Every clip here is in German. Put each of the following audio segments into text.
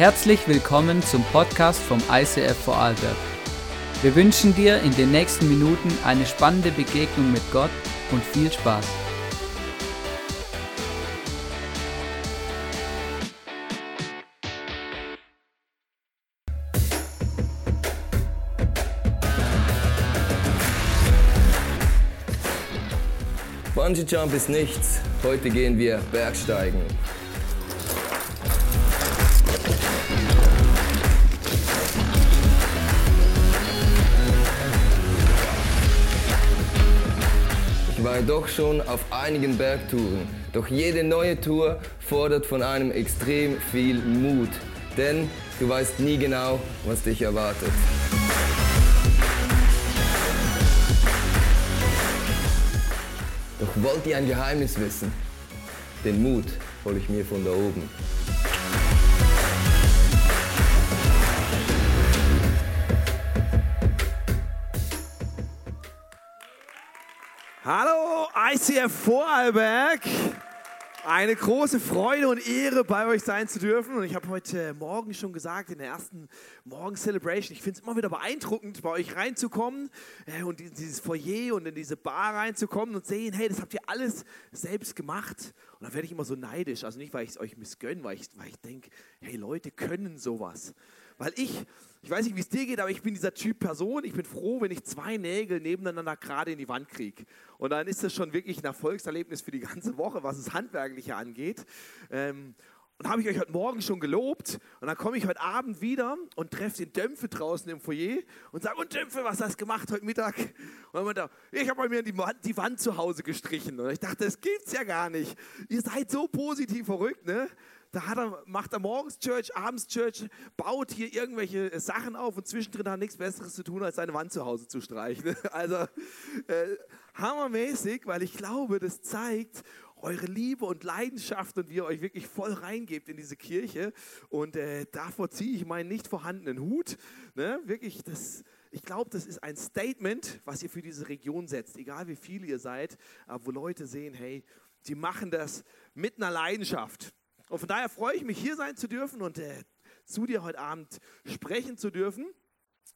Herzlich willkommen zum Podcast vom ICF Vorarlberg. Wir wünschen dir in den nächsten Minuten eine spannende Begegnung mit Gott und viel Spaß. Bungee Jump ist nichts. Heute gehen wir Bergsteigen. Ich doch schon auf einigen Bergtouren. Doch jede neue Tour fordert von einem extrem viel Mut. Denn du weißt nie genau, was dich erwartet. Doch wollt ihr ein Geheimnis wissen? Den Mut hole ich mir von da oben. ICF Vorarlberg. Eine große Freude und Ehre, bei euch sein zu dürfen. Und ich habe heute Morgen schon gesagt, in der ersten Morgen-Celebration, ich finde es immer wieder beeindruckend, bei euch reinzukommen äh, und in dieses Foyer und in diese Bar reinzukommen und sehen, hey, das habt ihr alles selbst gemacht. Und dann werde ich immer so neidisch. Also nicht, weil ich es euch missgönne, weil ich, weil ich denke, hey, Leute können sowas. Weil ich, ich weiß nicht, wie es dir geht, aber ich bin dieser Typ Person. Ich bin froh, wenn ich zwei Nägel nebeneinander gerade in die Wand kriege. Und dann ist das schon wirklich ein Erfolgserlebnis für die ganze Woche, was das Handwerkliche angeht. Ähm, und habe ich euch heute Morgen schon gelobt. Und dann komme ich heute Abend wieder und treffe den Dämpfe draußen im Foyer und sage, und Dämpfe, was hast du gemacht heute Mittag? Und dann meinte er, ich habe bei mir die Wand, die Wand zu Hause gestrichen. Und ich dachte, das gibt's ja gar nicht. Ihr seid so positiv verrückt, ne? Da er, macht er morgens Church, abends Church, baut hier irgendwelche Sachen auf und zwischendrin hat er nichts Besseres zu tun, als seine Wand zu Hause zu streichen. Also äh, hammermäßig, weil ich glaube, das zeigt eure Liebe und Leidenschaft und wie ihr euch wirklich voll reingebt in diese Kirche. Und äh, davor ziehe ich meinen nicht vorhandenen Hut. Ne? Wirklich, das, ich glaube, das ist ein Statement, was ihr für diese Region setzt, egal wie viele ihr seid, aber wo Leute sehen, hey, die machen das mit einer Leidenschaft. Und von daher freue ich mich, hier sein zu dürfen und äh, zu dir heute Abend sprechen zu dürfen.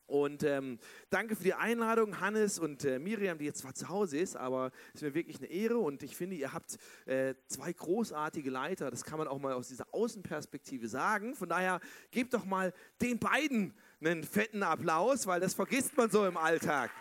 Und ähm, danke für die Einladung, Hannes und äh, Miriam, die jetzt zwar zu Hause ist, aber es ist mir wirklich eine Ehre und ich finde, ihr habt äh, zwei großartige Leiter. Das kann man auch mal aus dieser Außenperspektive sagen. Von daher gebt doch mal den beiden einen fetten Applaus, weil das vergisst man so im Alltag.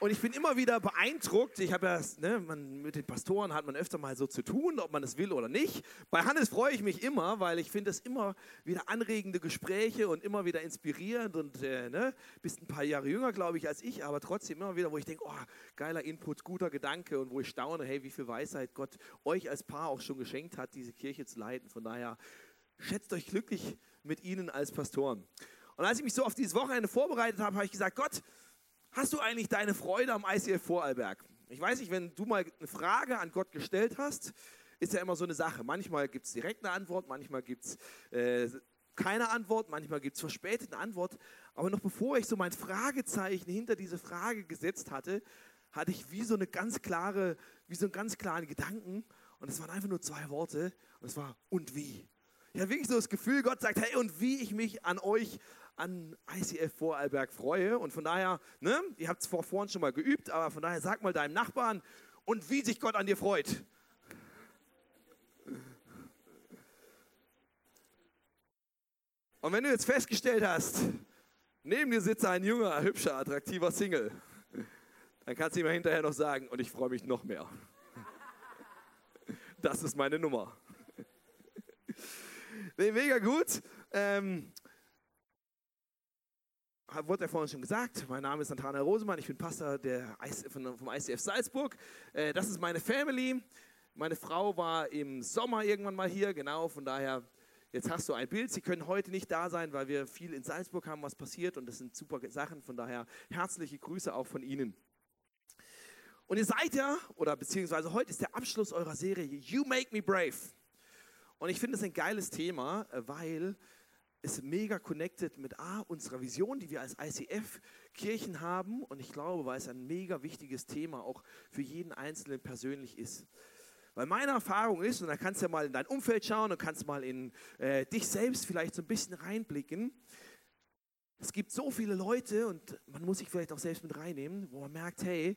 Und ich bin immer wieder beeindruckt. Ich habe ja, ne, man, mit den Pastoren hat man öfter mal so zu tun, ob man es will oder nicht. Bei Hannes freue ich mich immer, weil ich finde das immer wieder anregende Gespräche und immer wieder inspirierend und äh, ne, bist ein paar Jahre jünger, glaube ich, als ich, aber trotzdem immer wieder, wo ich denke, oh, geiler Input, guter Gedanke und wo ich staune, hey, wie viel Weisheit Gott euch als Paar auch schon geschenkt hat, diese Kirche zu leiten. Von daher schätzt euch glücklich mit ihnen als Pastoren. Und als ich mich so auf dieses Wochenende vorbereitet habe, habe ich gesagt, Gott, Hast du eigentlich deine Freude am ICF Vorarlberg? Ich weiß nicht, wenn du mal eine Frage an Gott gestellt hast, ist ja immer so eine Sache. Manchmal gibt es direkt eine Antwort, manchmal gibt es äh, keine Antwort, manchmal gibt es verspätet eine Antwort. Aber noch bevor ich so mein Fragezeichen hinter diese Frage gesetzt hatte, hatte ich wie so eine ganz klare, wie so einen ganz klaren Gedanken. Und es waren einfach nur zwei Worte. Und es war und wie. Ich hatte wirklich so das Gefühl, Gott sagt, hey, und wie ich mich an euch an ICF Vorarlberg freue. Und von daher, ne, ihr habt es vor vorhin schon mal geübt, aber von daher sag mal deinem Nachbarn und wie sich Gott an dir freut. Und wenn du jetzt festgestellt hast, neben dir sitzt ein junger, hübscher, attraktiver Single, dann kannst du ihm hinterher noch sagen, und ich freue mich noch mehr. Das ist meine Nummer. Nee, mega gut. Ähm, wurde ja vorhin schon gesagt, mein Name ist Nathanael Rosemann, ich bin Pastor der, vom ICF Salzburg. Äh, das ist meine Family. Meine Frau war im Sommer irgendwann mal hier, genau, von daher, jetzt hast du ein Bild. Sie können heute nicht da sein, weil wir viel in Salzburg haben, was passiert und das sind super Sachen, von daher herzliche Grüße auch von Ihnen. Und ihr seid ja, oder beziehungsweise heute ist der Abschluss eurer Serie You Make Me Brave. Und ich finde es ein geiles Thema, äh, weil ist mega connected mit A, unserer Vision, die wir als ICF-Kirchen haben. Und ich glaube, weil es ein mega wichtiges Thema auch für jeden Einzelnen persönlich ist. Weil meine Erfahrung ist, und da kannst du ja mal in dein Umfeld schauen und kannst mal in äh, dich selbst vielleicht so ein bisschen reinblicken. Es gibt so viele Leute, und man muss sich vielleicht auch selbst mit reinnehmen, wo man merkt, hey,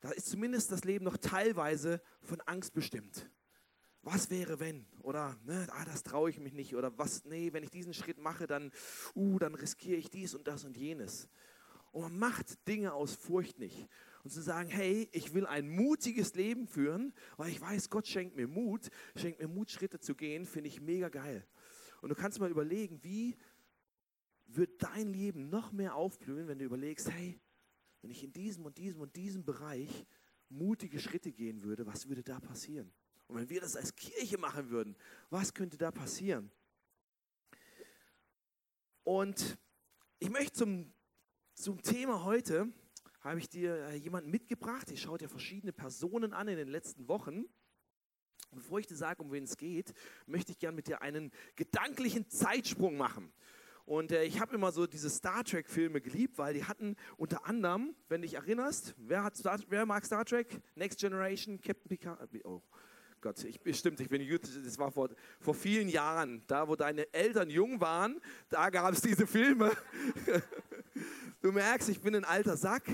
da ist zumindest das Leben noch teilweise von Angst bestimmt. Was wäre, wenn? Oder, ne, ah, das traue ich mich nicht. Oder was, nee, wenn ich diesen Schritt mache, dann, uh, dann riskiere ich dies und das und jenes. Und man macht Dinge aus Furcht nicht. Und zu sagen, hey, ich will ein mutiges Leben führen, weil ich weiß, Gott schenkt mir Mut, schenkt mir Mut, Schritte zu gehen, finde ich mega geil. Und du kannst mal überlegen, wie wird dein Leben noch mehr aufblühen, wenn du überlegst, hey, wenn ich in diesem und diesem und diesem Bereich mutige Schritte gehen würde, was würde da passieren? Und wenn wir das als Kirche machen würden, was könnte da passieren? Und ich möchte zum, zum Thema heute, habe ich dir äh, jemanden mitgebracht. Ich schaue dir verschiedene Personen an in den letzten Wochen. Bevor ich dir sage, um wen es geht, möchte ich gerne mit dir einen gedanklichen Zeitsprung machen. Und äh, ich habe immer so diese Star Trek-Filme geliebt, weil die hatten unter anderem, wenn du dich erinnerst, wer, hat Star, wer mag Star Trek? Next Generation, Captain Picard. Oh Gott, ich, stimmt, ich bin Jüd, das war vor, vor vielen Jahren, da wo deine Eltern jung waren, da gab es diese Filme. Du merkst, ich bin ein alter Sack.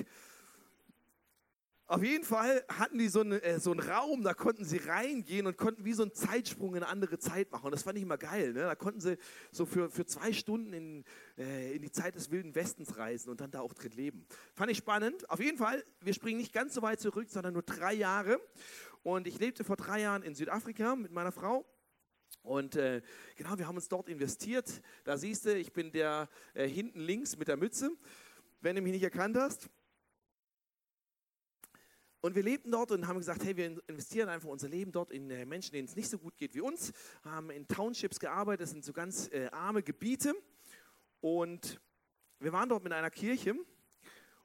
Auf jeden Fall hatten die so, eine, äh, so, einen Raum, da konnten sie reingehen und konnten wie so einen Zeitsprung in eine andere Zeit machen. Und das fand ich immer geil. Ne? Da konnten sie so für, für zwei Stunden in, äh, in die Zeit des Wilden Westens reisen und dann da auch drin leben. Fand ich spannend. Auf jeden Fall, wir springen nicht ganz so weit zurück, sondern nur drei Jahre. Und ich lebte vor drei Jahren in Südafrika mit meiner Frau. Und äh, genau, wir haben uns dort investiert. Da siehst du, ich bin der äh, hinten links mit der Mütze, wenn du mich nicht erkannt hast. Und wir lebten dort und haben gesagt, hey, wir investieren einfach unser Leben dort in äh, Menschen, denen es nicht so gut geht wie uns, haben in Townships gearbeitet, das sind so ganz äh, arme Gebiete. Und wir waren dort mit einer Kirche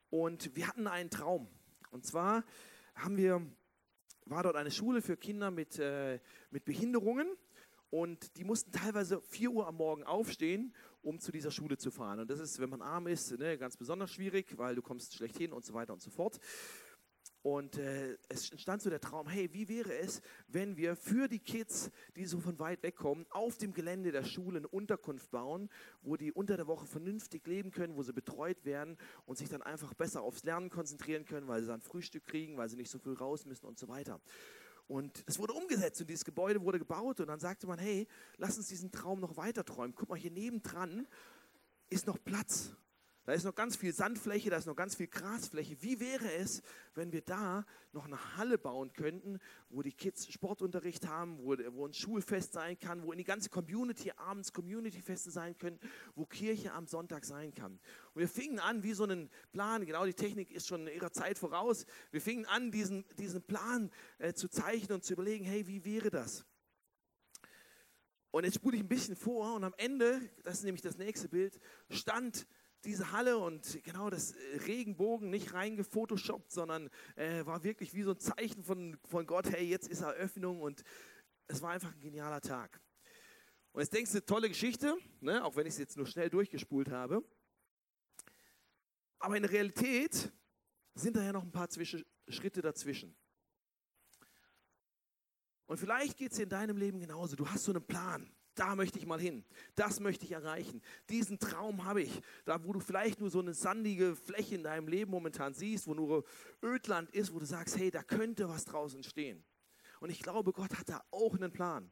und wir hatten einen Traum. Und zwar haben wir, war dort eine Schule für Kinder mit, äh, mit Behinderungen und die mussten teilweise 4 Uhr am Morgen aufstehen, um zu dieser Schule zu fahren. Und das ist, wenn man arm ist, ne, ganz besonders schwierig, weil du kommst schlecht hin und so weiter und so fort. Und äh, es entstand so der Traum, hey, wie wäre es, wenn wir für die Kids, die so von weit weg kommen, auf dem Gelände der Schule eine Unterkunft bauen, wo die unter der Woche vernünftig leben können, wo sie betreut werden und sich dann einfach besser aufs Lernen konzentrieren können, weil sie dann Frühstück kriegen, weil sie nicht so früh raus müssen und so weiter. Und es wurde umgesetzt und dieses Gebäude wurde gebaut und dann sagte man, hey, lass uns diesen Traum noch weiter träumen. Guck mal, hier nebendran ist noch Platz. Da ist noch ganz viel Sandfläche, da ist noch ganz viel Grasfläche. Wie wäre es, wenn wir da noch eine Halle bauen könnten, wo die Kids Sportunterricht haben, wo, wo ein Schulfest sein kann, wo in die ganze Community abends Communityfeste sein können, wo Kirche am Sonntag sein kann. Und wir fingen an, wie so einen Plan, genau die Technik ist schon ihrer Zeit voraus, wir fingen an, diesen, diesen Plan äh, zu zeichnen und zu überlegen, hey, wie wäre das? Und jetzt spule ich ein bisschen vor und am Ende, das ist nämlich das nächste Bild, stand diese Halle und genau das äh, Regenbogen nicht reingefotoshoppt, sondern äh, war wirklich wie so ein Zeichen von, von Gott, hey, jetzt ist Eröffnung und es war einfach ein genialer Tag. Und jetzt denkst du, tolle Geschichte, ne? auch wenn ich es jetzt nur schnell durchgespult habe. Aber in der Realität sind da ja noch ein paar Zwischen Schritte dazwischen. Und vielleicht geht es in deinem Leben genauso. Du hast so einen Plan da möchte ich mal hin, das möchte ich erreichen, diesen Traum habe ich, da wo du vielleicht nur so eine sandige Fläche in deinem Leben momentan siehst, wo nur Ödland ist, wo du sagst, hey, da könnte was draußen stehen. Und ich glaube, Gott hat da auch einen Plan.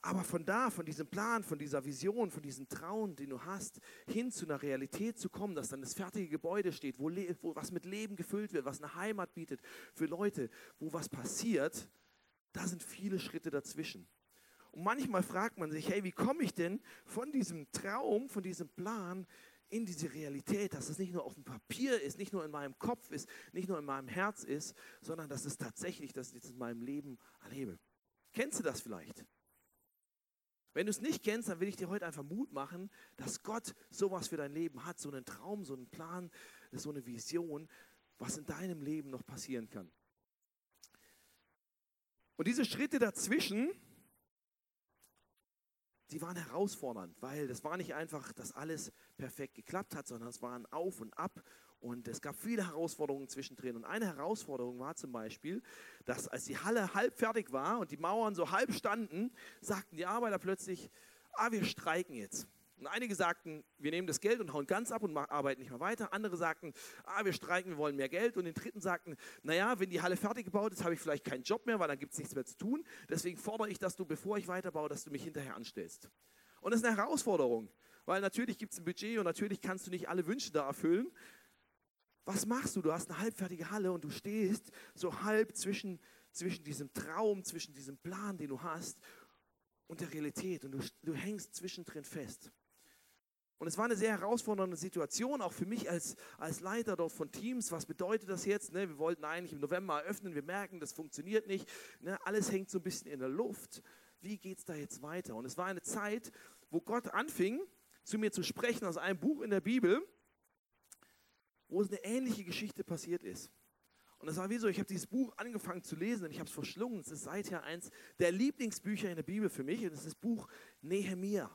Aber von da, von diesem Plan, von dieser Vision, von diesem Traum, den du hast, hin zu einer Realität zu kommen, dass dann das fertige Gebäude steht, wo, wo was mit Leben gefüllt wird, was eine Heimat bietet für Leute, wo was passiert, da sind viele Schritte dazwischen. Und manchmal fragt man sich, hey, wie komme ich denn von diesem Traum, von diesem Plan in diese Realität, dass es nicht nur auf dem Papier ist, nicht nur in meinem Kopf ist, nicht nur in meinem Herz ist, sondern dass es tatsächlich, dass ich das in meinem Leben erlebe. Kennst du das vielleicht? Wenn du es nicht kennst, dann will ich dir heute einfach Mut machen, dass Gott sowas für dein Leben hat, so einen Traum, so einen Plan, so eine Vision, was in deinem Leben noch passieren kann. Und diese Schritte dazwischen, die waren herausfordernd, weil das war nicht einfach, dass alles perfekt geklappt hat, sondern es war ein Auf und Ab und es gab viele Herausforderungen zwischendrin. Und eine Herausforderung war zum Beispiel, dass als die Halle halb fertig war und die Mauern so halb standen, sagten die Arbeiter plötzlich, ah, wir streiken jetzt. Und einige sagten, wir nehmen das Geld und hauen ganz ab und arbeiten nicht mehr weiter. Andere sagten, ah, wir streiken, wir wollen mehr Geld. Und den dritten sagten, naja, wenn die Halle fertig gebaut ist, habe ich vielleicht keinen Job mehr, weil dann gibt es nichts mehr zu tun. Deswegen fordere ich, dass du, bevor ich weiterbaue, dass du mich hinterher anstellst. Und das ist eine Herausforderung, weil natürlich gibt es ein Budget und natürlich kannst du nicht alle Wünsche da erfüllen. Was machst du? Du hast eine halbfertige Halle und du stehst so halb zwischen, zwischen diesem Traum, zwischen diesem Plan, den du hast und der Realität und du, du hängst zwischendrin fest. Und es war eine sehr herausfordernde Situation, auch für mich als, als Leiter dort von Teams. Was bedeutet das jetzt? Ne, wir wollten eigentlich im November eröffnen, wir merken, das funktioniert nicht. Ne, alles hängt so ein bisschen in der Luft. Wie geht es da jetzt weiter? Und es war eine Zeit, wo Gott anfing, zu mir zu sprechen aus einem Buch in der Bibel, wo es eine ähnliche Geschichte passiert ist. Und das war wie so, ich habe dieses Buch angefangen zu lesen und ich habe es verschlungen. Es ist seither eins der Lieblingsbücher in der Bibel für mich und es ist das Buch Nehemia.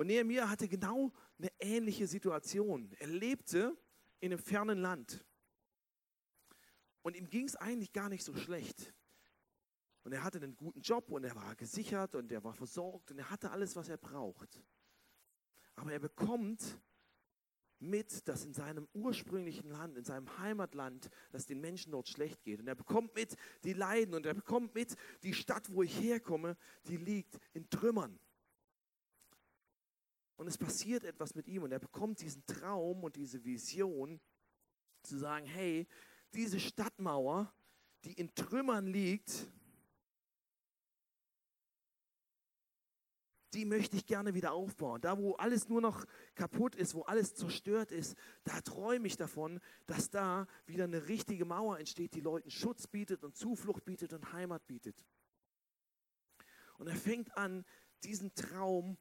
Und Nehemia hatte genau eine ähnliche Situation. Er lebte in einem fernen Land. Und ihm ging es eigentlich gar nicht so schlecht. Und er hatte einen guten Job und er war gesichert und er war versorgt und er hatte alles, was er braucht. Aber er bekommt mit, dass in seinem ursprünglichen Land, in seinem Heimatland, dass den Menschen dort schlecht geht. Und er bekommt mit die Leiden und er bekommt mit die Stadt, wo ich herkomme, die liegt in Trümmern. Und es passiert etwas mit ihm und er bekommt diesen Traum und diese Vision zu sagen, hey, diese Stadtmauer, die in Trümmern liegt, die möchte ich gerne wieder aufbauen. Da, wo alles nur noch kaputt ist, wo alles zerstört ist, da träume ich davon, dass da wieder eine richtige Mauer entsteht, die Leuten Schutz bietet und Zuflucht bietet und Heimat bietet. Und er fängt an, diesen Traum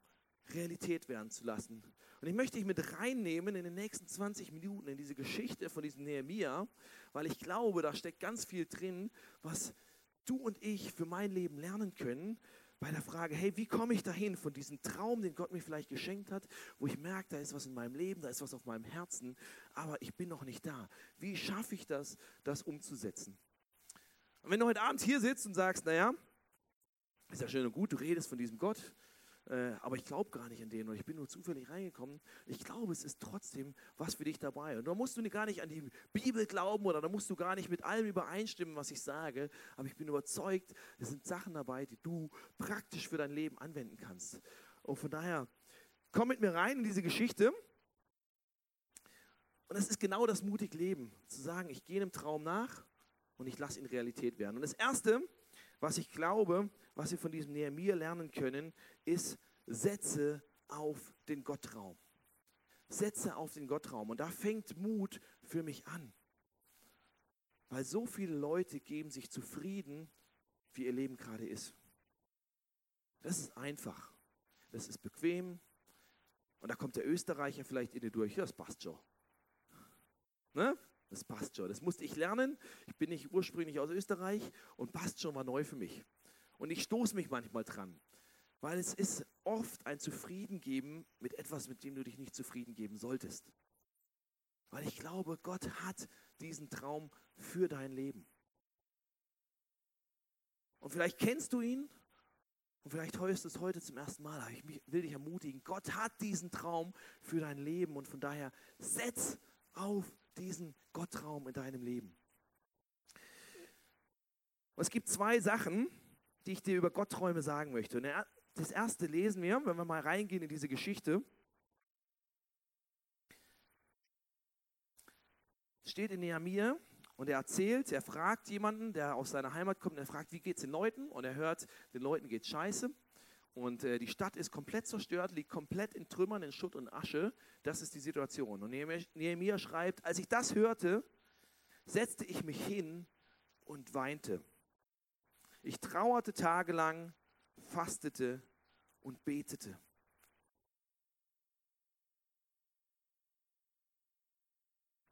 Realität werden zu lassen. Und ich möchte dich mit reinnehmen in den nächsten 20 Minuten in diese Geschichte von diesem Nehemia, weil ich glaube, da steckt ganz viel drin, was du und ich für mein Leben lernen können, bei der Frage, hey, wie komme ich dahin von diesem Traum, den Gott mir vielleicht geschenkt hat, wo ich merke, da ist was in meinem Leben, da ist was auf meinem Herzen, aber ich bin noch nicht da. Wie schaffe ich das, das umzusetzen? Und wenn du heute Abend hier sitzt und sagst, naja, ist ja schön und gut, du redest von diesem Gott, äh, aber ich glaube gar nicht an den oder ich bin nur zufällig reingekommen. Ich glaube, es ist trotzdem was für dich dabei. Und da musst du gar nicht an die Bibel glauben oder da musst du gar nicht mit allem übereinstimmen, was ich sage. Aber ich bin überzeugt, es sind Sachen dabei, die du praktisch für dein Leben anwenden kannst. Und von daher, komm mit mir rein in diese Geschichte. Und es ist genau das mutig Leben, zu sagen, ich gehe einem Traum nach und ich lasse ihn Realität werden. Und das Erste, was ich glaube, was wir von diesem Nehemiah lernen können, ist, setze auf den Gottraum. Setze auf den Gottraum. Und da fängt Mut für mich an. Weil so viele Leute geben sich zufrieden, wie ihr Leben gerade ist. Das ist einfach. Das ist bequem. Und da kommt der Österreicher vielleicht in dir durch. Das passt schon. Ne? Das passt schon. Das musste ich lernen. Ich bin nicht ursprünglich aus Österreich und passt schon war neu für mich. Und ich stoße mich manchmal dran, weil es ist oft ein Zufriedengeben mit etwas, mit dem du dich nicht zufrieden geben solltest. Weil ich glaube, Gott hat diesen Traum für dein Leben. Und vielleicht kennst du ihn und vielleicht hörst du es heute zum ersten Mal. Aber ich will dich ermutigen, Gott hat diesen Traum für dein Leben und von daher setz auf diesen Gottraum in deinem Leben. Und es gibt zwei Sachen, die ich dir über Gottträume sagen möchte. Und das erste lesen wir, wenn wir mal reingehen in diese Geschichte. Es steht in Nehemiah und er erzählt, er fragt jemanden, der aus seiner Heimat kommt, und er fragt, wie geht es den Leuten? Und er hört, den Leuten geht scheiße. Und äh, die Stadt ist komplett zerstört, liegt komplett in Trümmern, in Schutt und Asche. Das ist die Situation. Und Nehemiah schreibt, als ich das hörte, setzte ich mich hin und weinte. Ich trauerte tagelang, fastete und betete.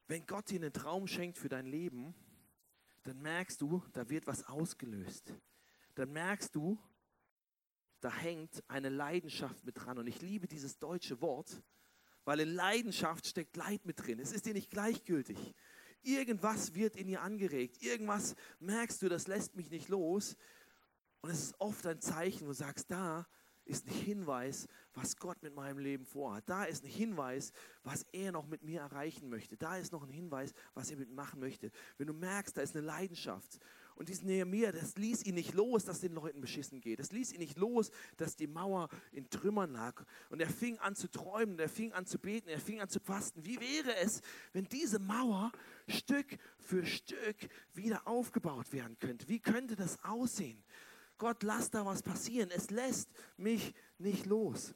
Wenn Gott dir einen Traum schenkt für dein Leben, dann merkst du, da wird was ausgelöst. Dann merkst du, da hängt eine Leidenschaft mit dran. Und ich liebe dieses deutsche Wort, weil in Leidenschaft steckt Leid mit drin. Es ist dir nicht gleichgültig. Irgendwas wird in ihr angeregt. Irgendwas merkst du, das lässt mich nicht los. Und es ist oft ein Zeichen, wo du sagst, da ist ein Hinweis, was Gott mit meinem Leben vorhat. Da ist ein Hinweis, was er noch mit mir erreichen möchte. Da ist noch ein Hinweis, was er mit mir machen möchte. Wenn du merkst, da ist eine Leidenschaft. Und diesen Nehemiah, das ließ ihn nicht los, dass den Leuten beschissen geht. Das ließ ihn nicht los, dass die Mauer in Trümmern lag. Und er fing an zu träumen, er fing an zu beten, er fing an zu fasten. Wie wäre es, wenn diese Mauer Stück für Stück wieder aufgebaut werden könnte? Wie könnte das aussehen? Gott, lass da was passieren. Es lässt mich nicht los.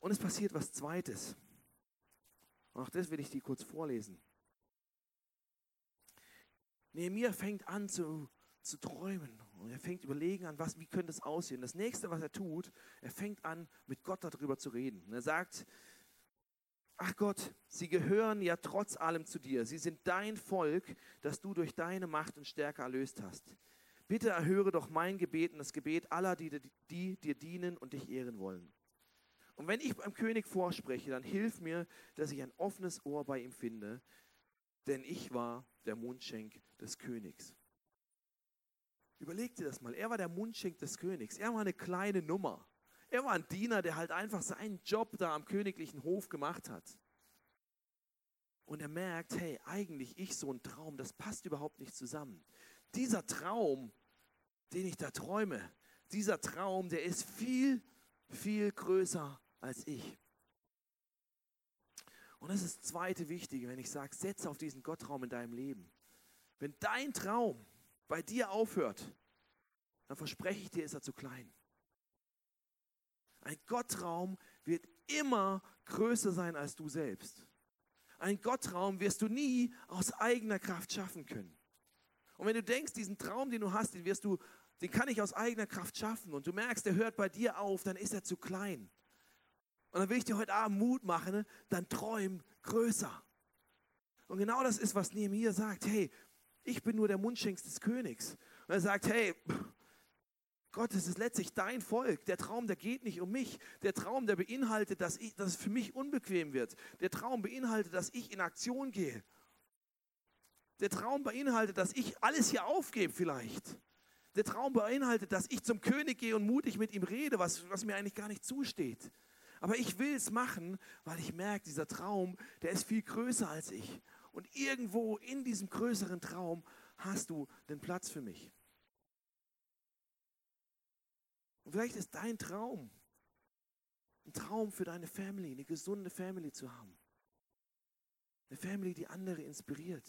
Und es passiert was Zweites. Auch das will ich dir kurz vorlesen. Nehemiah fängt an zu, zu träumen und er fängt überlegen an, was, wie könnte es aussehen. Das nächste, was er tut, er fängt an, mit Gott darüber zu reden. Und er sagt, ach Gott, sie gehören ja trotz allem zu dir. Sie sind dein Volk, das du durch deine Macht und Stärke erlöst hast. Bitte erhöre doch mein Gebet und das Gebet aller, die, die, die dir dienen und dich ehren wollen. Und wenn ich beim König vorspreche, dann hilf mir, dass ich ein offenes Ohr bei ihm finde, denn ich war der Mundschenk des Königs. Überleg dir das mal, er war der Mundschenk des Königs, er war eine kleine Nummer. Er war ein Diener, der halt einfach seinen Job da am königlichen Hof gemacht hat. Und er merkt, hey, eigentlich ich so ein Traum, das passt überhaupt nicht zusammen. Dieser Traum, den ich da träume, dieser Traum, der ist viel, viel größer als ich. Und das ist das zweite Wichtige, wenn ich sage, setze auf diesen Gottraum in deinem Leben. Wenn dein Traum bei dir aufhört, dann verspreche ich dir, ist er zu klein. Ein Gottraum wird immer größer sein als du selbst. Ein Gottraum wirst du nie aus eigener Kraft schaffen können. Und wenn du denkst, diesen Traum, den du hast, den wirst du, den kann ich aus eigener Kraft schaffen und du merkst, der hört bei dir auf, dann ist er zu klein. Und dann will ich dir heute Abend Mut machen, dann träum größer. Und genau das ist, was Nehemiah sagt. Hey, ich bin nur der Mundschenk des Königs. Und er sagt, hey, Gott, es ist letztlich dein Volk. Der Traum, der geht nicht um mich. Der Traum, der beinhaltet, dass, ich, dass es für mich unbequem wird. Der Traum beinhaltet, dass ich in Aktion gehe. Der Traum beinhaltet, dass ich alles hier aufgebe vielleicht. Der Traum beinhaltet, dass ich zum König gehe und mutig mit ihm rede, was, was mir eigentlich gar nicht zusteht. Aber ich will es machen, weil ich merke, dieser Traum, der ist viel größer als ich. Und irgendwo in diesem größeren Traum hast du den Platz für mich. Und vielleicht ist dein Traum ein Traum für deine Family, eine gesunde Family zu haben. Eine Family, die andere inspiriert.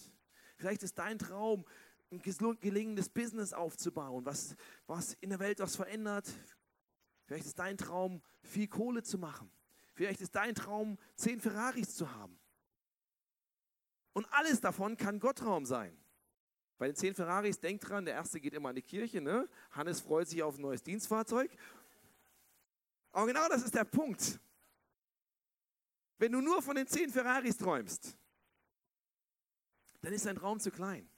Vielleicht ist dein Traum, ein gelingendes Business aufzubauen, was, was in der Welt was verändert. Vielleicht ist dein Traum, viel Kohle zu machen. Vielleicht ist dein Traum, zehn Ferraris zu haben. Und alles davon kann Gottraum sein. Bei den zehn Ferraris, denkt dran, der erste geht immer an die Kirche. Ne? Hannes freut sich auf ein neues Dienstfahrzeug. Aber genau das ist der Punkt. Wenn du nur von den zehn Ferraris träumst, dann ist dein Traum zu klein.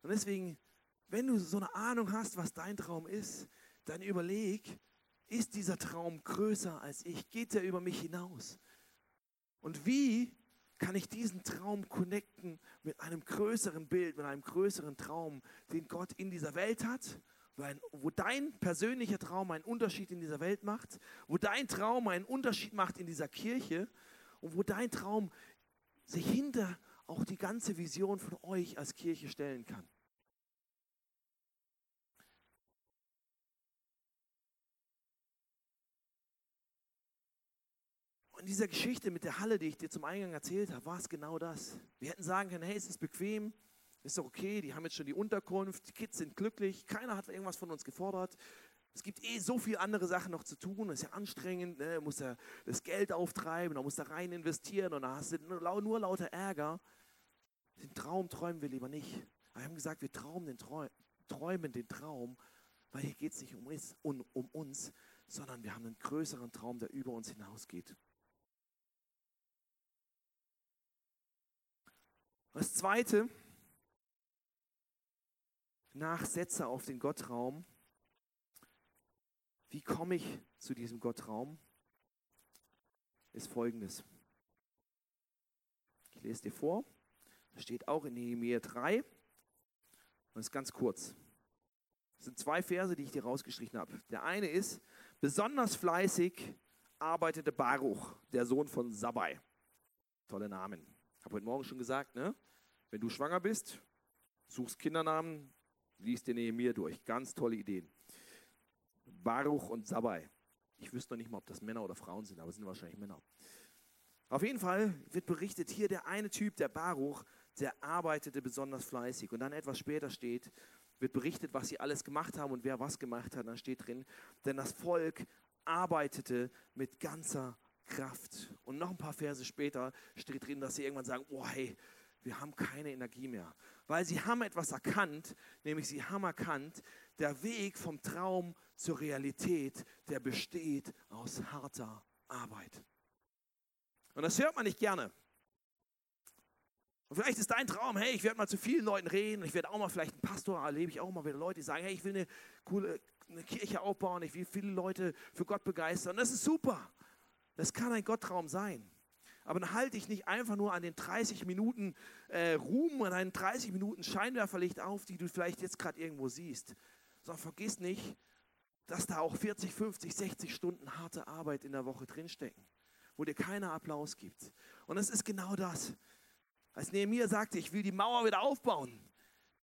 Und deswegen, wenn du so eine Ahnung hast, was dein Traum ist, dann überleg, ist dieser Traum größer als ich? Geht er über mich hinaus? Und wie kann ich diesen Traum connecten mit einem größeren Bild, mit einem größeren Traum, den Gott in dieser Welt hat, wo dein persönlicher Traum einen Unterschied in dieser Welt macht, wo dein Traum einen Unterschied macht in dieser Kirche und wo dein Traum sich hinter auch die ganze Vision von euch als Kirche stellen kann. In dieser Geschichte mit der Halle, die ich dir zum Eingang erzählt habe, war es genau das. Wir hätten sagen können, hey, es ist bequem, ist doch okay, die haben jetzt schon die Unterkunft, die Kids sind glücklich, keiner hat irgendwas von uns gefordert. Es gibt eh so viele andere Sachen noch zu tun, es ist ja anstrengend, ne? muss ja das Geld auftreiben, da muss da rein investieren und da hast du nur, nur lauter Ärger. Den Traum träumen wir lieber nicht. Wir haben gesagt, wir träumen den, Traum, träumen den Traum, weil hier geht es nicht um um, um uns, sondern wir haben einen größeren Traum, der über uns hinausgeht. Das Zweite, nachsetze auf den Gottraum. Wie komme ich zu diesem Gottraum? Ist folgendes. Ich lese dir vor. Das steht auch in Nehemiah 3 und ist ganz kurz. Das sind zwei Verse, die ich dir rausgestrichen habe. Der eine ist, besonders fleißig arbeitete Baruch, der Sohn von Sabai. Tolle Namen. Habe heute Morgen schon gesagt, ne? wenn du schwanger bist, suchst Kindernamen, liest dir Nehemiah durch. Ganz tolle Ideen. Baruch und Sabai. Ich wüsste noch nicht mal, ob das Männer oder Frauen sind, aber es sind wahrscheinlich Männer. Auf jeden Fall wird berichtet, hier der eine Typ, der Baruch, der arbeitete besonders fleißig. Und dann etwas später steht, wird berichtet, was sie alles gemacht haben und wer was gemacht hat. Dann steht drin, denn das Volk arbeitete mit ganzer Kraft. Und noch ein paar Verse später steht drin, dass sie irgendwann sagen, oh hey, wir haben keine Energie mehr. Weil sie haben etwas erkannt, nämlich sie haben erkannt, der Weg vom Traum zur Realität, der besteht aus harter Arbeit. Und das hört man nicht gerne. Und vielleicht ist dein Traum, hey, ich werde mal zu vielen Leuten reden, ich werde auch mal vielleicht ein Pastor, erlebe ich auch mal wieder Leute, die sagen, hey, ich will eine coole eine Kirche aufbauen, ich will viele Leute für Gott begeistern. Das ist super. Das kann ein Gotttraum sein. Aber dann halte ich nicht einfach nur an den 30 Minuten äh, Ruhm und einen 30 Minuten Scheinwerferlicht auf, die du vielleicht jetzt gerade irgendwo siehst, sondern vergiss nicht, dass da auch 40, 50, 60 Stunden harte Arbeit in der Woche drinstecken, wo dir keiner Applaus gibt. Und es ist genau das. Als Nehemiah sagte, ich will die Mauer wieder aufbauen,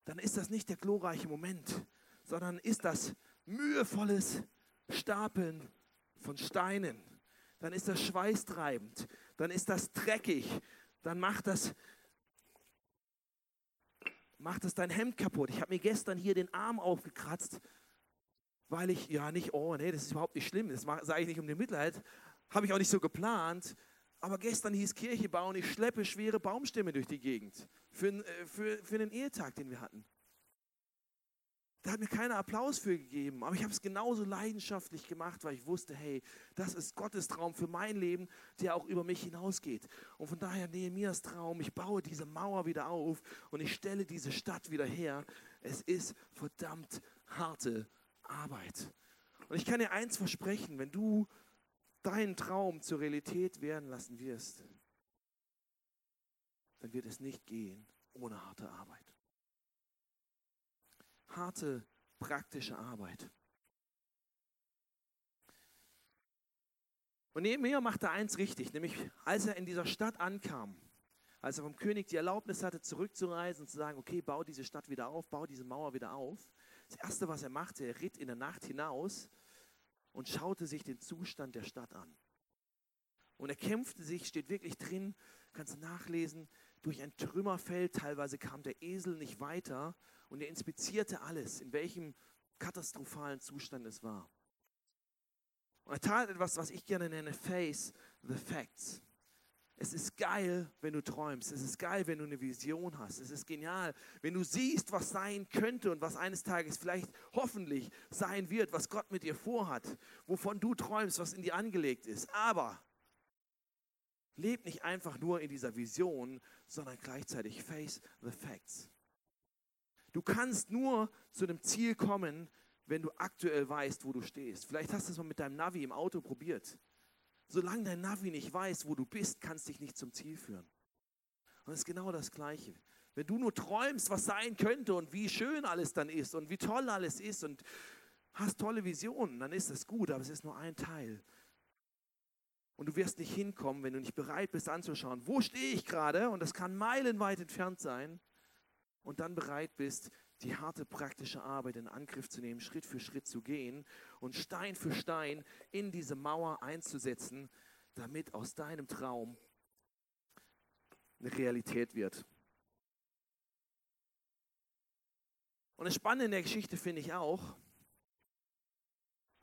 dann ist das nicht der glorreiche Moment, sondern ist das mühevolles Stapeln von Steinen. Dann ist das schweißtreibend, dann ist das dreckig, dann macht das, macht das dein Hemd kaputt. Ich habe mir gestern hier den Arm aufgekratzt, weil ich, ja nicht, oh nee, das ist überhaupt nicht schlimm, das sage ich nicht um den Mitleid, habe ich auch nicht so geplant, aber gestern hieß Kirche bauen, ich schleppe schwere Baumstämme durch die Gegend für, äh, für, für den Ehetag, den wir hatten. Da hat mir keiner Applaus für gegeben, aber ich habe es genauso leidenschaftlich gemacht, weil ich wusste, hey, das ist Gottes Traum für mein Leben, der auch über mich hinausgeht. Und von daher Nehemias Traum, ich baue diese Mauer wieder auf und ich stelle diese Stadt wieder her. Es ist verdammt harte Arbeit. Und ich kann dir eins versprechen, wenn du deinen Traum zur Realität werden lassen wirst, dann wird es nicht gehen ohne harte Arbeit. Harte, praktische Arbeit. Und Nehemiah machte eins richtig, nämlich als er in dieser Stadt ankam, als er vom König die Erlaubnis hatte, zurückzureisen und zu sagen, okay, bau diese Stadt wieder auf, bau diese Mauer wieder auf. Das Erste, was er machte, er ritt in der Nacht hinaus und schaute sich den Zustand der Stadt an. Und er kämpfte sich, steht wirklich drin, kannst du nachlesen, durch ein Trümmerfeld. Teilweise kam der Esel nicht weiter und er inspizierte alles, in welchem katastrophalen Zustand es war. Und er tat etwas, was ich gerne nenne, Face the Facts. Es ist geil, wenn du träumst. Es ist geil, wenn du eine Vision hast. Es ist genial, wenn du siehst, was sein könnte und was eines Tages vielleicht hoffentlich sein wird, was Gott mit dir vorhat, wovon du träumst, was in dir angelegt ist. Aber leb nicht einfach nur in dieser Vision, sondern gleichzeitig face the facts. Du kannst nur zu dem Ziel kommen, wenn du aktuell weißt, wo du stehst. Vielleicht hast du es mal mit deinem Navi im Auto probiert. Solange dein Navi nicht weiß, wo du bist, kannst du dich nicht zum Ziel führen. Und es ist genau das Gleiche. Wenn du nur träumst, was sein könnte und wie schön alles dann ist und wie toll alles ist und hast tolle Visionen, dann ist das gut, aber es ist nur ein Teil. Und du wirst nicht hinkommen, wenn du nicht bereit bist anzuschauen, wo stehe ich gerade, und das kann meilenweit entfernt sein, und dann bereit bist, die harte praktische Arbeit in Angriff zu nehmen, Schritt für Schritt zu gehen und Stein für Stein in diese Mauer einzusetzen, damit aus deinem Traum eine Realität wird. Und das Spannende in der Geschichte finde ich auch,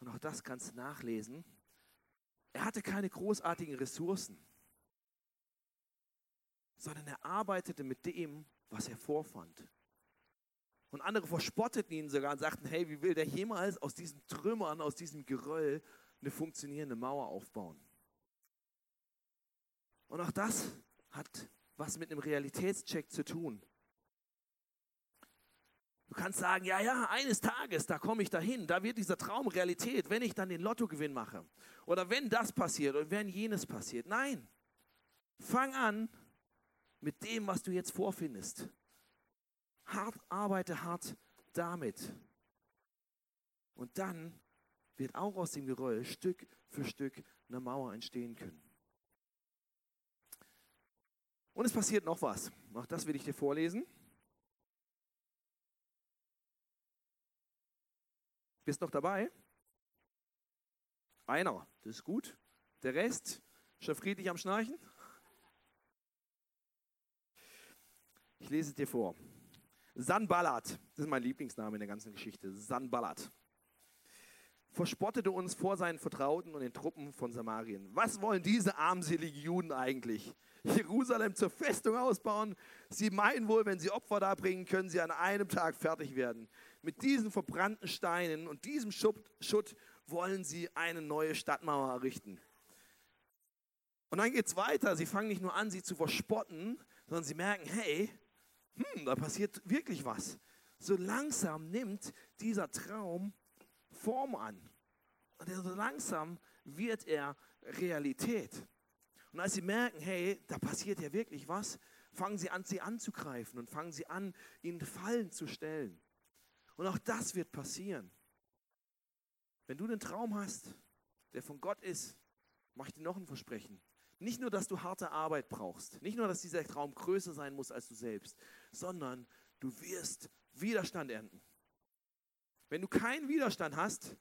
und auch das kannst du nachlesen, er hatte keine großartigen Ressourcen, sondern er arbeitete mit dem, was er vorfand. Und andere verspotteten ihn sogar und sagten, hey, wie will der jemals aus diesen Trümmern, aus diesem Geröll eine funktionierende Mauer aufbauen? Und auch das hat was mit einem Realitätscheck zu tun. Du kannst sagen, ja, ja, eines Tages, da komme ich dahin, da wird dieser Traum Realität, wenn ich dann den Lottogewinn mache. Oder wenn das passiert und wenn jenes passiert. Nein, fang an mit dem, was du jetzt vorfindest. Hart, arbeite hart damit. Und dann wird auch aus dem Geröll Stück für Stück eine Mauer entstehen können. Und es passiert noch was. Auch das will ich dir vorlesen. Bist noch dabei? Einer, das ist gut. Der Rest, schon friedlich am Schnarchen? Ich lese es dir vor. Sanballat, das ist mein Lieblingsname in der ganzen Geschichte. Sanballat verspottete uns vor seinen Vertrauten und den Truppen von Samarien. Was wollen diese armseligen Juden eigentlich? Jerusalem zur Festung ausbauen? Sie meinen wohl, wenn sie Opfer darbringen, können sie an einem Tag fertig werden. Mit diesen verbrannten Steinen und diesem Schutt wollen sie eine neue Stadtmauer errichten. Und dann geht es weiter. Sie fangen nicht nur an, sie zu verspotten, sondern sie merken, hey, hm, da passiert wirklich was. So langsam nimmt dieser Traum Form an. Und so langsam wird er Realität. Und als sie merken, hey, da passiert ja wirklich was, fangen sie an, sie anzugreifen und fangen sie an, ihnen Fallen zu stellen. Und auch das wird passieren. Wenn du einen Traum hast, der von Gott ist, mach ich dir noch ein Versprechen. Nicht nur, dass du harte Arbeit brauchst, nicht nur, dass dieser Traum größer sein muss als du selbst, sondern du wirst Widerstand ernten. Wenn du keinen Widerstand hast,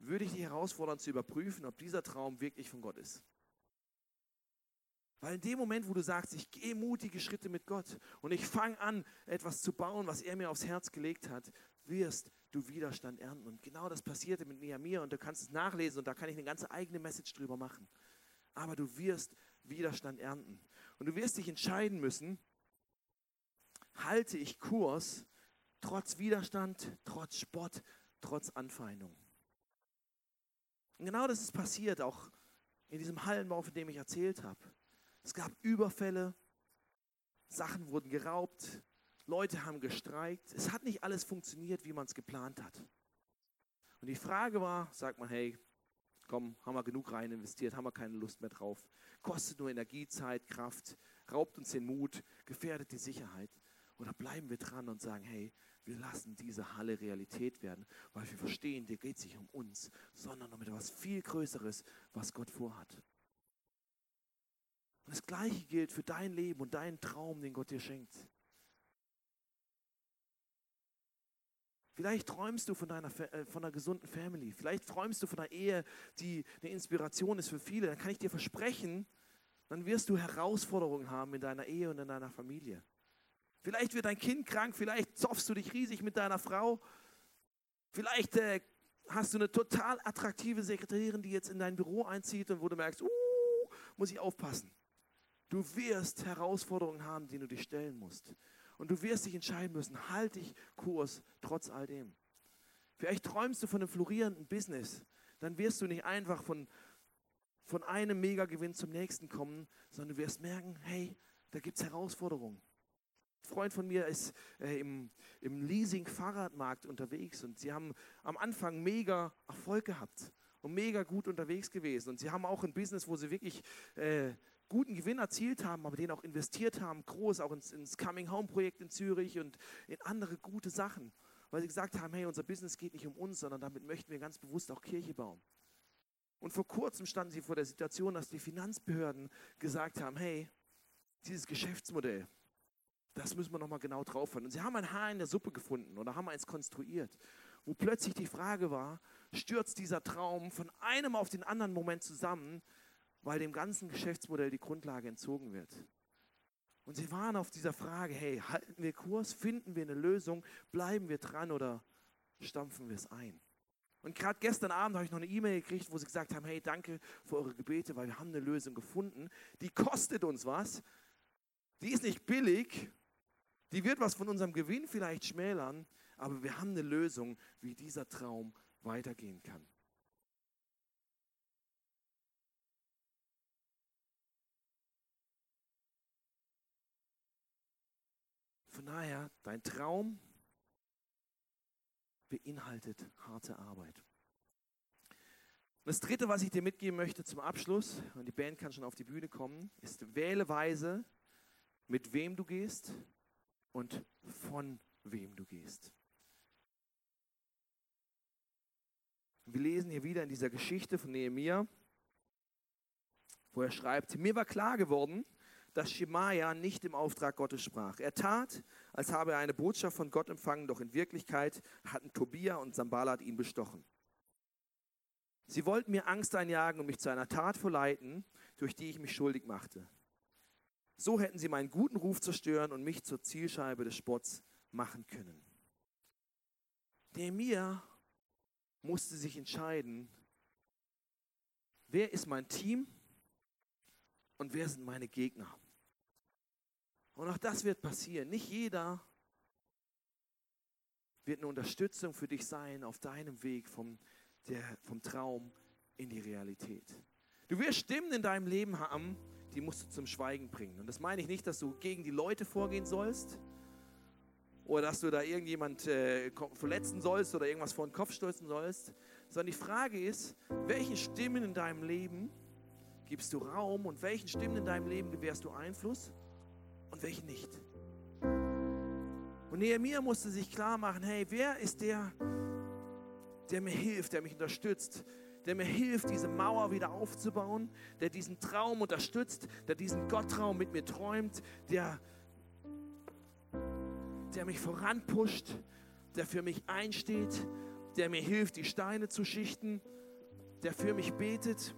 würde ich dich herausfordern zu überprüfen, ob dieser Traum wirklich von Gott ist. Weil in dem Moment, wo du sagst, ich gehe mutige Schritte mit Gott und ich fange an, etwas zu bauen, was er mir aufs Herz gelegt hat, wirst du Widerstand ernten. Und genau das passierte mit Nehemiah und du kannst es nachlesen und da kann ich eine ganze eigene Message drüber machen. Aber du wirst Widerstand ernten. Und du wirst dich entscheiden müssen, halte ich Kurs Trotz Widerstand, trotz Spott, trotz Anfeindung. Und genau das ist passiert, auch in diesem Hallenbau, von dem ich erzählt habe. Es gab Überfälle, Sachen wurden geraubt, Leute haben gestreikt. Es hat nicht alles funktioniert, wie man es geplant hat. Und die Frage war, sagt man, hey, komm, haben wir genug rein investiert, haben wir keine Lust mehr drauf. Kostet nur Energie, Zeit, Kraft, raubt uns den Mut, gefährdet die Sicherheit. Oder bleiben wir dran und sagen, hey, wir lassen diese Halle Realität werden, weil wir verstehen, dir geht es nicht um uns, sondern um etwas viel Größeres, was Gott vorhat. Und das Gleiche gilt für dein Leben und deinen Traum, den Gott dir schenkt. Vielleicht träumst du von, deiner, äh, von einer gesunden Family. Vielleicht träumst du von einer Ehe, die eine Inspiration ist für viele. Dann kann ich dir versprechen, dann wirst du Herausforderungen haben in deiner Ehe und in deiner Familie. Vielleicht wird dein Kind krank, vielleicht zoffst du dich riesig mit deiner Frau. Vielleicht äh, hast du eine total attraktive Sekretärin, die jetzt in dein Büro einzieht und wo du merkst, uh, muss ich aufpassen. Du wirst Herausforderungen haben, denen du dich stellen musst. Und du wirst dich entscheiden müssen, halte ich Kurs trotz all dem. Vielleicht träumst du von einem florierenden Business. Dann wirst du nicht einfach von, von einem Megagewinn zum nächsten kommen, sondern du wirst merken, hey, da gibt es Herausforderungen. Ein Freund von mir ist äh, im, im Leasing-Fahrradmarkt unterwegs und sie haben am Anfang mega Erfolg gehabt und mega gut unterwegs gewesen. Und sie haben auch ein Business, wo sie wirklich äh, guten Gewinn erzielt haben, aber den auch investiert haben, groß, auch ins, ins Coming Home Projekt in Zürich und in andere gute Sachen. Weil sie gesagt haben, hey, unser Business geht nicht um uns, sondern damit möchten wir ganz bewusst auch Kirche bauen. Und vor kurzem standen sie vor der Situation, dass die Finanzbehörden gesagt haben, hey, dieses Geschäftsmodell, das müssen wir nochmal genau drauf hören. Und sie haben ein Haar in der Suppe gefunden oder haben eins konstruiert, wo plötzlich die Frage war, stürzt dieser Traum von einem auf den anderen Moment zusammen, weil dem ganzen Geschäftsmodell die Grundlage entzogen wird. Und sie waren auf dieser Frage, hey, halten wir Kurs, finden wir eine Lösung, bleiben wir dran oder stampfen wir es ein? Und gerade gestern Abend habe ich noch eine E-Mail gekriegt, wo sie gesagt haben, hey, danke für eure Gebete, weil wir haben eine Lösung gefunden. Die kostet uns was. Die ist nicht billig, die wird was von unserem Gewinn vielleicht schmälern, aber wir haben eine Lösung, wie dieser Traum weitergehen kann. Daher, dein Traum, beinhaltet harte Arbeit. Das Dritte, was ich dir mitgeben möchte zum Abschluss, und die Band kann schon auf die Bühne kommen, ist, wähle weise, mit wem du gehst und von wem du gehst. Wir lesen hier wieder in dieser Geschichte von Nehemiah, wo er schreibt, mir war klar geworden, dass Schemaja nicht im Auftrag Gottes sprach. Er tat, als habe er eine Botschaft von Gott empfangen, doch in Wirklichkeit hatten Tobia und Sambalat ihn bestochen. Sie wollten mir Angst einjagen und mich zu einer Tat verleiten, durch die ich mich schuldig machte. So hätten sie meinen guten Ruf zerstören und mich zur Zielscheibe des Spotts machen können. Nehemiah musste sich entscheiden, wer ist mein Team und wer sind meine Gegner. Und auch das wird passieren. Nicht jeder wird eine Unterstützung für dich sein auf deinem Weg vom, der, vom Traum in die Realität. Du wirst Stimmen in deinem Leben haben, die musst du zum Schweigen bringen. Und das meine ich nicht, dass du gegen die Leute vorgehen sollst oder dass du da irgendjemand äh, verletzen sollst oder irgendwas vor den Kopf stürzen sollst, sondern die Frage ist, welche Stimmen in deinem Leben gibst du Raum und welchen Stimmen in deinem Leben gewährst du Einfluss und welche nicht. Und Nehemiah musste sich klar machen, hey, wer ist der, der mir hilft, der mich unterstützt, der mir hilft, diese Mauer wieder aufzubauen, der diesen Traum unterstützt, der diesen Gotttraum mit mir träumt, der, der mich voranpusht, der für mich einsteht, der mir hilft, die Steine zu schichten, der für mich betet.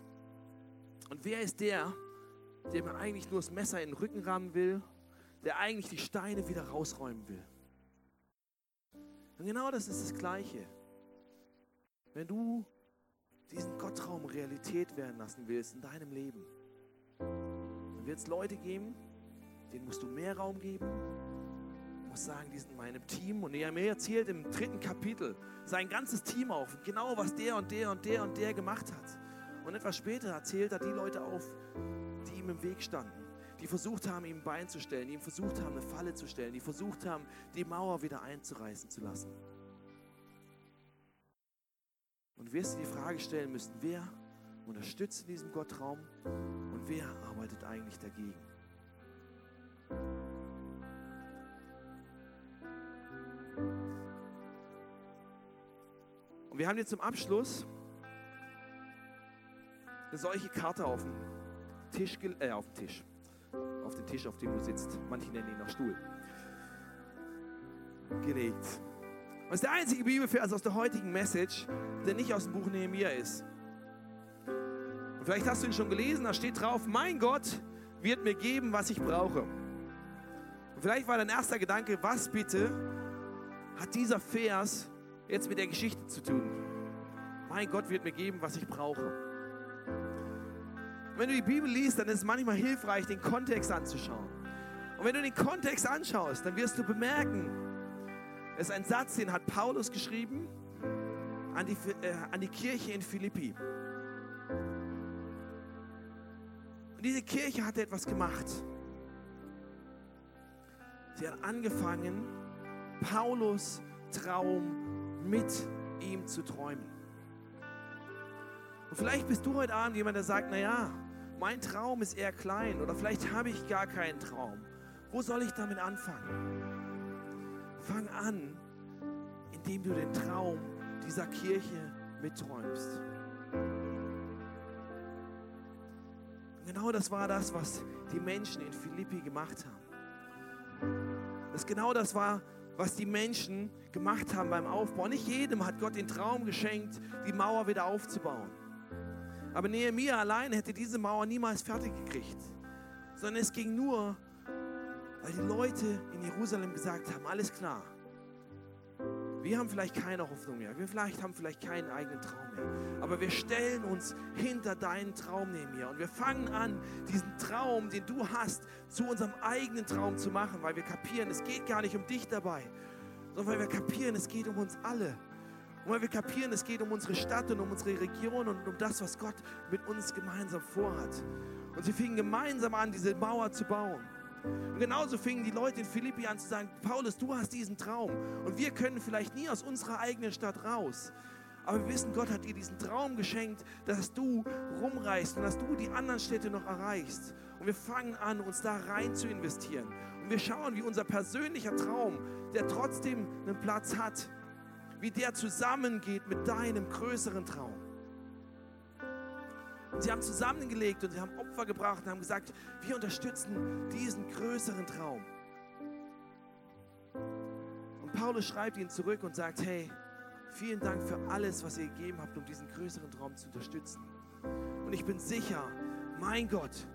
Und wer ist der, der mir eigentlich nur das Messer in den Rücken rammen will, der eigentlich die Steine wieder rausräumen will? Und genau das ist das Gleiche. Wenn du diesen Gottraum Realität werden lassen willst in deinem Leben, dann wird es Leute geben, denen musst du mehr Raum geben. Du musst sagen, die sind in meinem Team. Und Nehemiah erzählt im dritten Kapitel sein ganzes Team auf, genau was der und der und der und der gemacht hat. Und etwas später erzählt er die Leute auf, die ihm im Weg standen, die versucht haben, ihm ein Bein zu stellen, die ihm versucht haben, eine Falle zu stellen, die versucht haben, die Mauer wieder einzureißen zu lassen. Und du wirst dir die Frage stellen müssen, wer unterstützt in diesem Gottraum und wer arbeitet eigentlich dagegen? Und wir haben jetzt zum Abschluss eine solche Karte auf dem Tisch, äh, auf dem Tisch, auf den Tisch, auf dem du sitzt. Manche nennen ihn noch Stuhl. Gelegt. Und ist der einzige Bibelvers aus der heutigen Message, der nicht aus dem Buch Nehemiah ist. Und vielleicht hast du ihn schon gelesen, da steht drauf, mein Gott wird mir geben, was ich brauche. Und vielleicht war dein erster Gedanke, was bitte hat dieser Vers jetzt mit der Geschichte zu tun? Mein Gott wird mir geben, was ich brauche. Wenn du die Bibel liest, dann ist es manchmal hilfreich, den Kontext anzuschauen. Und wenn du den Kontext anschaust, dann wirst du bemerken, es ist ein Satz, den hat Paulus geschrieben an die, äh, an die Kirche in Philippi. Und diese Kirche hat etwas gemacht. Sie hat angefangen, Paulus Traum mit ihm zu träumen. Und vielleicht bist du heute Abend jemand, der sagt, naja, mein Traum ist eher klein oder vielleicht habe ich gar keinen Traum. Wo soll ich damit anfangen? Fang an, indem du den Traum dieser Kirche mitträumst. Und genau das war das, was die Menschen in Philippi gemacht haben. Das genau das war, was die Menschen gemacht haben beim Aufbau. Nicht jedem hat Gott den Traum geschenkt, die Mauer wieder aufzubauen. Aber Nehemiah allein hätte diese Mauer niemals fertig gekriegt. Sondern es ging nur, weil die Leute in Jerusalem gesagt haben, alles klar. Wir haben vielleicht keine Hoffnung mehr. Wir vielleicht haben vielleicht keinen eigenen Traum mehr. Aber wir stellen uns hinter deinen Traum, Nehemiah. Und wir fangen an, diesen Traum, den du hast, zu unserem eigenen Traum zu machen, weil wir kapieren, es geht gar nicht um dich dabei, sondern weil wir kapieren, es geht um uns alle. Und weil wir kapieren, es geht um unsere Stadt und um unsere Region und um das, was Gott mit uns gemeinsam vorhat. Und sie fingen gemeinsam an, diese Mauer zu bauen. Und genauso fingen die Leute in Philippi an zu sagen, Paulus, du hast diesen Traum und wir können vielleicht nie aus unserer eigenen Stadt raus. Aber wir wissen, Gott hat dir diesen Traum geschenkt, dass du rumreist und dass du die anderen Städte noch erreichst. Und wir fangen an, uns da rein zu investieren. Und wir schauen, wie unser persönlicher Traum, der trotzdem einen Platz hat, wie der zusammengeht mit deinem größeren Traum. Und sie haben zusammengelegt und sie haben Opfer gebracht und haben gesagt, wir unterstützen diesen größeren Traum. Und Paulus schreibt ihnen zurück und sagt, hey, vielen Dank für alles, was ihr gegeben habt, um diesen größeren Traum zu unterstützen. Und ich bin sicher, mein Gott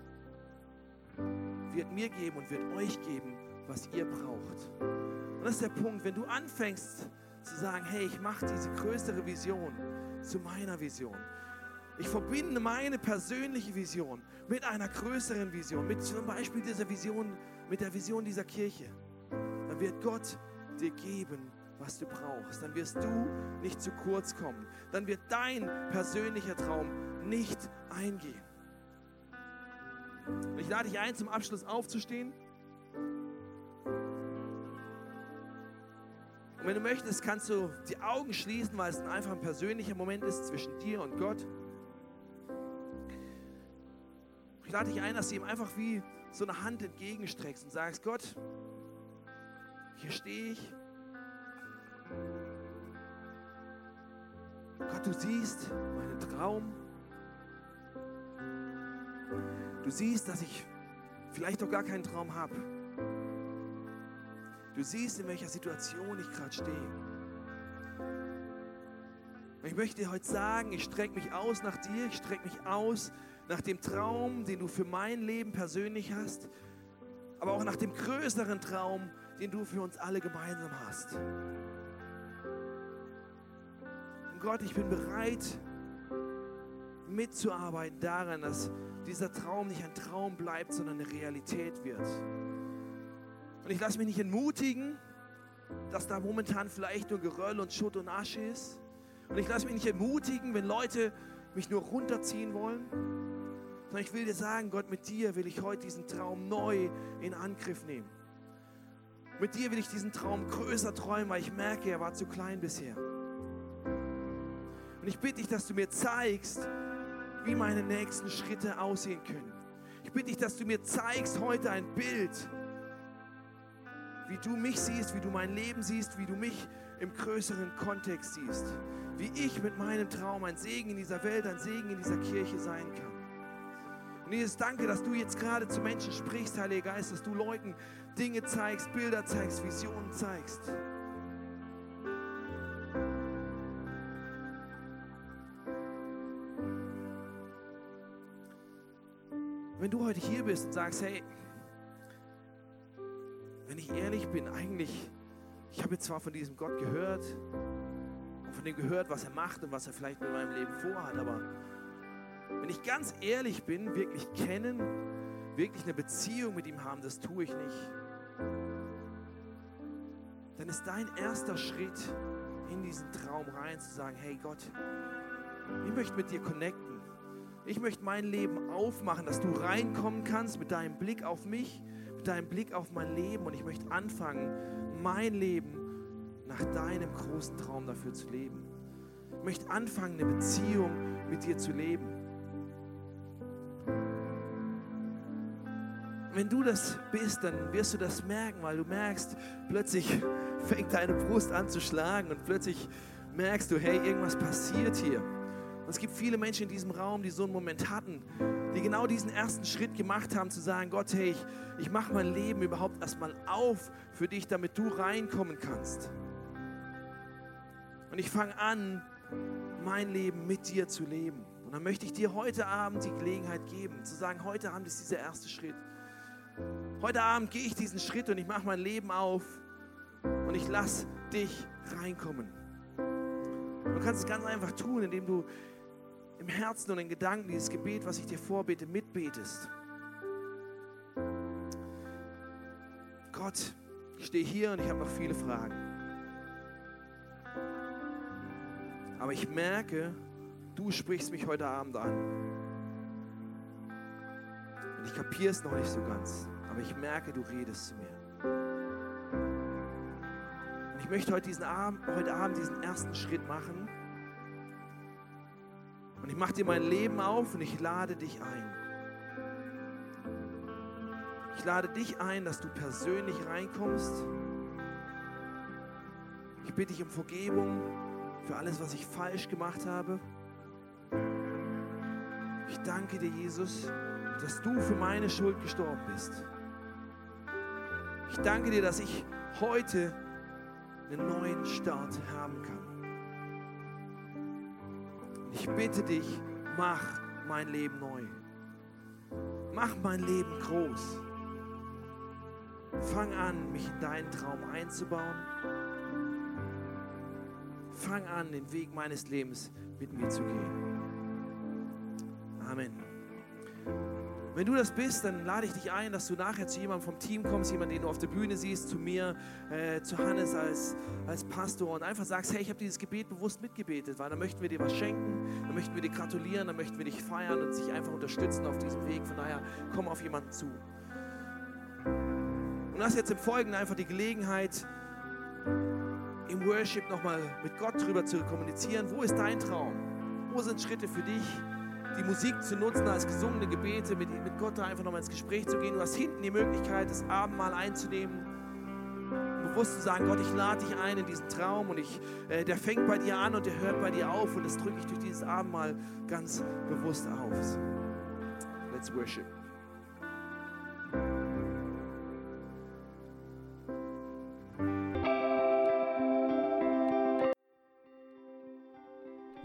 wird mir geben und wird euch geben, was ihr braucht. Und das ist der Punkt, wenn du anfängst zu sagen, hey, ich mache diese größere Vision zu meiner Vision. Ich verbinde meine persönliche Vision mit einer größeren Vision, mit zum Beispiel dieser Vision, mit der Vision dieser Kirche. Dann wird Gott dir geben, was du brauchst. Dann wirst du nicht zu kurz kommen. Dann wird dein persönlicher Traum nicht eingehen. Ich lade dich ein, zum Abschluss aufzustehen. Und wenn du möchtest, kannst du die Augen schließen, weil es einfach ein persönlicher Moment ist zwischen dir und Gott. Ich lade dich ein, dass du ihm einfach wie so eine Hand entgegenstreckst und sagst, Gott, hier stehe ich. Gott, du siehst meinen Traum. Du siehst, dass ich vielleicht doch gar keinen Traum habe. Du siehst, in welcher Situation ich gerade stehe. Ich möchte dir heute sagen, ich strecke mich aus nach dir, ich strecke mich aus nach dem Traum, den du für mein Leben persönlich hast, aber auch nach dem größeren Traum, den du für uns alle gemeinsam hast. Und Gott, ich bin bereit, mitzuarbeiten daran, dass dieser Traum nicht ein Traum bleibt, sondern eine Realität wird. Und ich lasse mich nicht entmutigen, dass da momentan vielleicht nur Geröll und Schutt und Asche ist. Und ich lasse mich nicht entmutigen, wenn Leute mich nur runterziehen wollen. Sondern ich will dir sagen, Gott, mit dir will ich heute diesen Traum neu in Angriff nehmen. Mit dir will ich diesen Traum größer träumen, weil ich merke, er war zu klein bisher. Und ich bitte dich, dass du mir zeigst, wie meine nächsten Schritte aussehen können. Ich bitte dich, dass du mir zeigst heute ein Bild, wie du mich siehst, wie du mein Leben siehst, wie du mich im größeren Kontext siehst. Wie ich mit meinem Traum ein Segen in dieser Welt, ein Segen in dieser Kirche sein kann. Und Jesus, danke, dass du jetzt gerade zu Menschen sprichst, Heiliger Geist, dass du Leuten Dinge zeigst, Bilder zeigst, Visionen zeigst. Wenn du heute hier bist und sagst, hey, wenn ich ehrlich bin, eigentlich, ich habe jetzt zwar von diesem Gott gehört und von dem gehört, was er macht und was er vielleicht mit meinem Leben vorhat, aber wenn ich ganz ehrlich bin, wirklich kennen, wirklich eine Beziehung mit ihm haben, das tue ich nicht. Dann ist dein erster Schritt in diesen Traum rein zu sagen, hey Gott, ich möchte mit dir connecten. Ich möchte mein Leben aufmachen, dass du reinkommen kannst mit deinem Blick auf mich, mit deinem Blick auf mein Leben und ich möchte anfangen, mein Leben nach deinem großen Traum dafür zu leben. Ich möchte anfangen, eine Beziehung mit dir zu leben. Wenn du das bist, dann wirst du das merken, weil du merkst, plötzlich fängt deine Brust an zu schlagen und plötzlich merkst du, hey, irgendwas passiert hier. Und es gibt viele Menschen in diesem Raum, die so einen Moment hatten, die genau diesen ersten Schritt gemacht haben, zu sagen, Gott, hey, ich, ich mache mein Leben überhaupt erstmal auf für dich, damit du reinkommen kannst. Und ich fange an, mein Leben mit dir zu leben. Und dann möchte ich dir heute Abend die Gelegenheit geben, zu sagen, heute Abend ist dieser erste Schritt. Heute Abend gehe ich diesen Schritt und ich mache mein Leben auf und ich lasse dich reinkommen. Du kannst es ganz einfach tun, indem du im Herzen und in Gedanken dieses Gebet, was ich dir vorbete, mitbetest. Gott, ich stehe hier und ich habe noch viele Fragen. Aber ich merke, du sprichst mich heute Abend an. Und ich kapiere es noch nicht so ganz. Aber ich merke, du redest zu mir. Und ich möchte heute, diesen Abend, heute Abend diesen ersten Schritt machen. Und ich mache dir mein Leben auf und ich lade dich ein. Ich lade dich ein, dass du persönlich reinkommst. Ich bitte dich um Vergebung für alles, was ich falsch gemacht habe. Ich danke dir, Jesus, dass du für meine Schuld gestorben bist. Ich danke dir, dass ich heute einen neuen Start haben kann. Bitte dich, mach mein Leben neu. Mach mein Leben groß. Fang an, mich in deinen Traum einzubauen. Fang an, den Weg meines Lebens mit mir zu gehen. Wenn du das bist, dann lade ich dich ein, dass du nachher zu jemandem vom Team kommst, jemanden, den du auf der Bühne siehst, zu mir, äh, zu Hannes als, als Pastor und einfach sagst, hey, ich habe dieses Gebet bewusst mitgebetet, weil dann möchten wir dir was schenken, dann möchten wir dir gratulieren, dann möchten wir dich feiern und dich einfach unterstützen auf diesem Weg. Von daher, komm auf jemanden zu. Und hast jetzt im Folgenden einfach die Gelegenheit, im Worship nochmal mit Gott drüber zu kommunizieren. Wo ist dein Traum? Wo sind Schritte für dich? Die Musik zu nutzen als gesungene Gebete, mit, mit Gott da einfach nochmal ins Gespräch zu gehen. Du hast hinten die Möglichkeit, das Abendmahl einzunehmen. Bewusst zu sagen, Gott, ich lade dich ein in diesen Traum und ich, äh, der fängt bei dir an und der hört bei dir auf und das drücke ich durch dieses Abendmahl ganz bewusst aus. Let's worship.